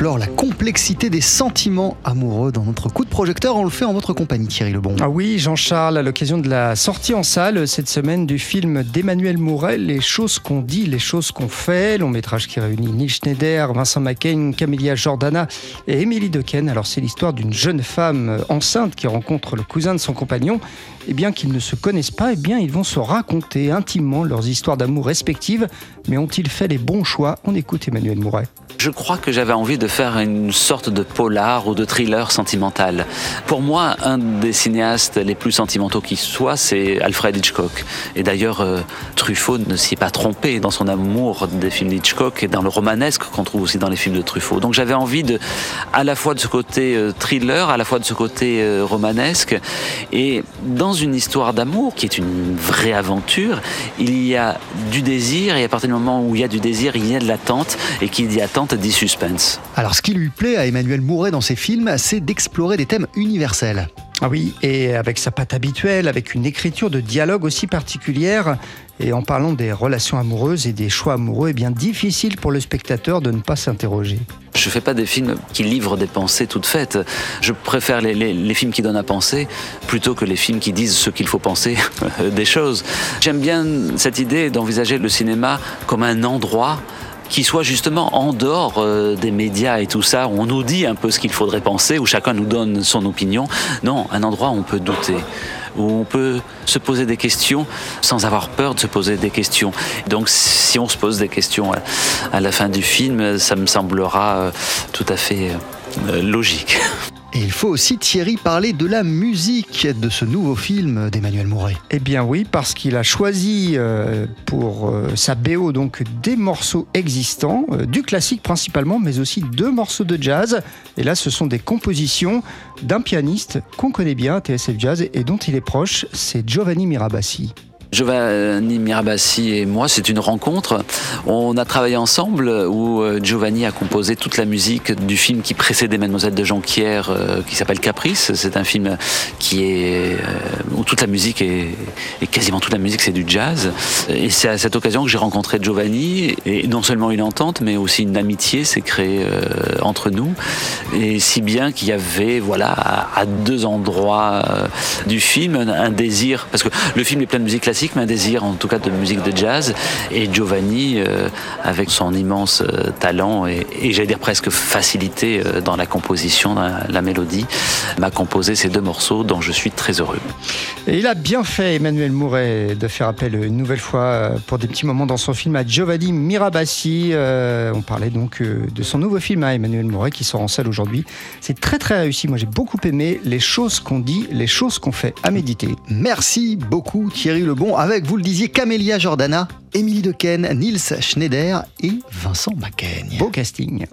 explore la complexité des sentiments amoureux dans notre coup de projecteur. On le fait en votre compagnie, Thierry Lebon. Ah oui, Jean-Charles, à l'occasion de la sortie en salle cette semaine du film d'Emmanuel Mouret, Les choses qu'on dit, les choses qu'on fait, long métrage qui réunit Neil Schneider, Vincent McCain, Camélia Jordana et Émilie Dequesne. Alors c'est l'histoire d'une jeune femme enceinte qui rencontre le cousin de son compagnon. Et bien qu'ils ne se connaissent pas, et bien ils vont se raconter intimement leurs histoires d'amour respectives. Mais ont-ils fait les bons choix? On écoute Emmanuel Mouret. Je crois que j'avais envie de faire une sorte de polar ou de thriller sentimental. Pour moi, un des cinéastes les plus sentimentaux qui soit, c'est Alfred Hitchcock. Et d'ailleurs, euh, Truffaut ne s'y est pas trompé dans son amour des films d'Hitchcock et dans le romanesque qu'on trouve aussi dans les films de Truffaut. Donc j'avais envie de, à la fois de ce côté euh, thriller, à la fois de ce côté euh, romanesque. Et dans une histoire d'amour, qui est une vraie aventure, il y a du désir et à partir du moment où il y a du désir, il y a de l'attente et qui dit attente dit suspense. Alors ce qui lui plaît à Emmanuel Mouret dans ses films, c'est d'explorer des thèmes universels. Ah oui, et avec sa patte habituelle, avec une écriture de dialogue aussi particulière, et en parlant des relations amoureuses et des choix amoureux, est eh bien difficile pour le spectateur de ne pas s'interroger. Je fais pas des films qui livrent des pensées toutes faites. Je préfère les, les films qui donnent à penser plutôt que les films qui disent ce qu'il faut penser des choses. J'aime bien cette idée d'envisager le cinéma comme un endroit qui soit justement en dehors euh, des médias et tout ça, où on nous dit un peu ce qu'il faudrait penser, où chacun nous donne son opinion. Non, un endroit où on peut douter où on peut se poser des questions sans avoir peur de se poser des questions. Donc si on se pose des questions à la fin du film, ça me semblera euh, tout à fait euh, logique. Et il faut aussi, Thierry, parler de la musique de ce nouveau film d'Emmanuel Mouret. Eh bien oui, parce qu'il a choisi euh, pour euh, sa BO donc des morceaux existants, euh, du classique principalement, mais aussi deux morceaux de jazz. Et là, ce sont des compositions d'un pianiste qu'on connaît bien, TSF Jazz, et dont il est proche, c'est Giovanni Mirabassi. Giovanni Mirabassi et moi, c'est une rencontre. On a travaillé ensemble où euh, Giovanni a composé toute la musique du film qui précédait Mademoiselle de Jonquière, euh, qui s'appelle Caprice. C'est un film qui est euh, où toute la musique est, et quasiment toute la musique c'est du jazz. Et c'est à cette occasion que j'ai rencontré Giovanni et non seulement une entente, mais aussi une amitié s'est créée entre nous. Et si bien qu'il y avait, voilà, à, deux endroits du film, un, désir, parce que le film est plein de musique classique mais un désir en tout cas de musique de jazz. Et Giovanni, euh, avec son immense euh, talent et, j'allais dire presque facilité euh, dans la composition, la, mélodie, m'a composé ces deux morceaux dont je suis très heureux. Et il a bien fait, Emmanuel Mouret, de faire appel une nouvelle fois pour des petits moments dans son film à Giovanni Mirabassi. on parlait donc de son nouveau film à hein, Emmanuel Mouret qui sort en salle aujourd'hui. C'est très très réussi. Moi j'ai beaucoup aimé les choses qu'on dit, les choses qu'on fait à méditer. Merci beaucoup Thierry Lebon avec, vous le disiez, Camélia Jordana, Émilie Dequesne, Nils Schneider et Vincent Macaigne. Beau casting.